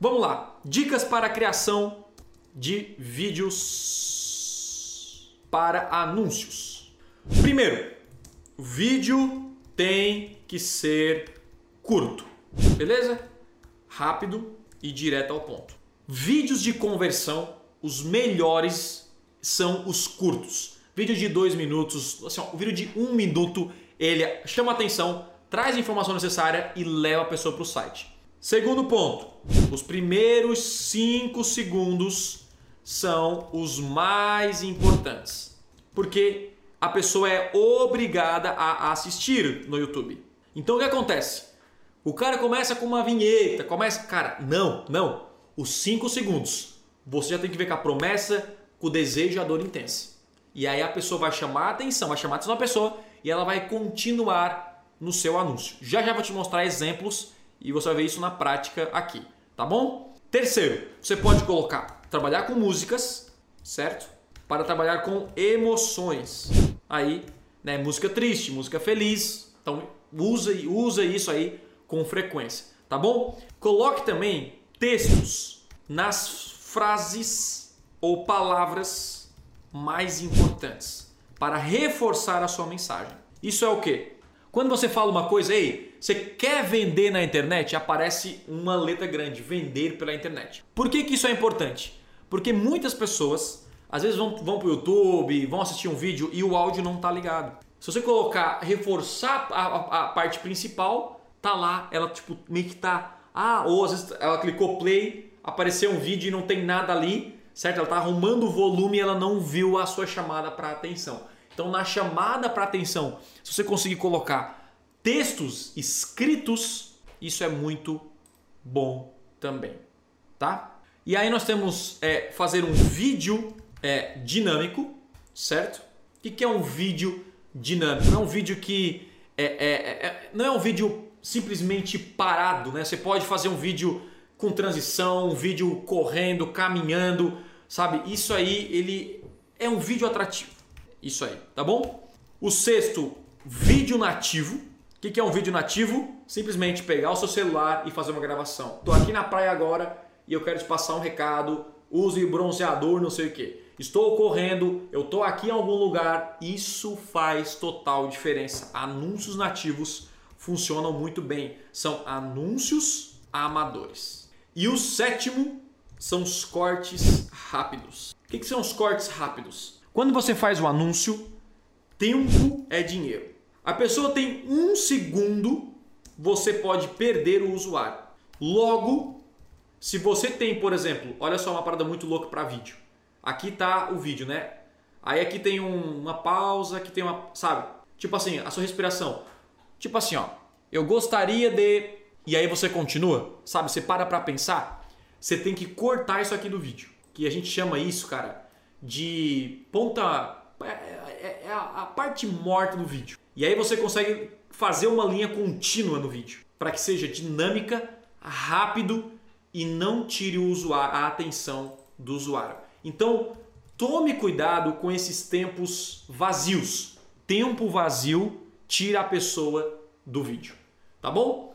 Vamos lá. Dicas para a criação de vídeos para anúncios. Primeiro, o vídeo tem que ser curto, beleza? Rápido e direto ao ponto. Vídeos de conversão, os melhores são os curtos. Vídeo de dois minutos, assim, ó, o vídeo de um minuto, ele chama atenção, traz a informação necessária e leva a pessoa para o site. Segundo ponto, os primeiros 5 segundos são os mais importantes, porque a pessoa é obrigada a assistir no YouTube. Então o que acontece? O cara começa com uma vinheta, começa. Cara, não, não. Os 5 segundos. Você já tem que ver com a promessa, com o desejo e a dor intensa. E aí a pessoa vai chamar a atenção, vai chamar a atenção da pessoa e ela vai continuar no seu anúncio. Já já vou te mostrar exemplos e você vai ver isso na prática aqui, tá bom? Terceiro, você pode colocar, trabalhar com músicas, certo? Para trabalhar com emoções. Aí, né, música triste, música feliz. Então, usa usa isso aí com frequência, tá bom? Coloque também textos nas frases ou palavras mais importantes para reforçar a sua mensagem. Isso é o que? Quando você fala uma coisa, ei, você quer vender na internet? Aparece uma letra grande, vender pela internet. Por que, que isso é importante? Porque muitas pessoas às vezes vão, vão para o YouTube, vão assistir um vídeo e o áudio não está ligado. Se você colocar, reforçar a, a, a, parte principal, tá lá, ela tipo meio que tá. Ah, ou às vezes ela clicou play, apareceu um vídeo e não tem nada ali, certo? Ela tá arrumando o volume e ela não viu a sua chamada para atenção. Então, na chamada para atenção, se você conseguir colocar textos escritos, isso é muito bom também, tá? E aí nós temos é, fazer um vídeo é, dinâmico, certo? O que é um vídeo dinâmico? Não é um vídeo que é, é, é, não é um vídeo simplesmente parado, né? Você pode fazer um vídeo com transição, um vídeo correndo, caminhando, sabe? Isso aí ele é um vídeo atrativo. Isso aí, tá bom? O sexto, vídeo nativo. O que é um vídeo nativo? Simplesmente pegar o seu celular e fazer uma gravação. Estou aqui na praia agora e eu quero te passar um recado. Use bronzeador, não sei o que. Estou correndo, eu estou aqui em algum lugar. Isso faz total diferença. Anúncios nativos funcionam muito bem. São anúncios amadores. E o sétimo são os cortes rápidos. O que, que são os cortes rápidos? Quando você faz o anúncio, tempo é dinheiro. A pessoa tem um segundo, você pode perder o usuário. Logo, se você tem, por exemplo, olha só uma parada muito louca para vídeo. Aqui tá o vídeo, né? Aí aqui tem um, uma pausa, aqui tem uma, sabe? Tipo assim, a sua respiração. Tipo assim, ó. Eu gostaria de. E aí você continua, sabe? Você para pra pensar. Você tem que cortar isso aqui do vídeo. Que a gente chama isso, cara, de ponta. É, é, é a parte morta do vídeo. E aí você consegue fazer uma linha contínua no vídeo para que seja dinâmica, rápido e não tire o usuário, a atenção do usuário. Então, tome cuidado com esses tempos vazios. Tempo vazio tira a pessoa do vídeo. Tá bom?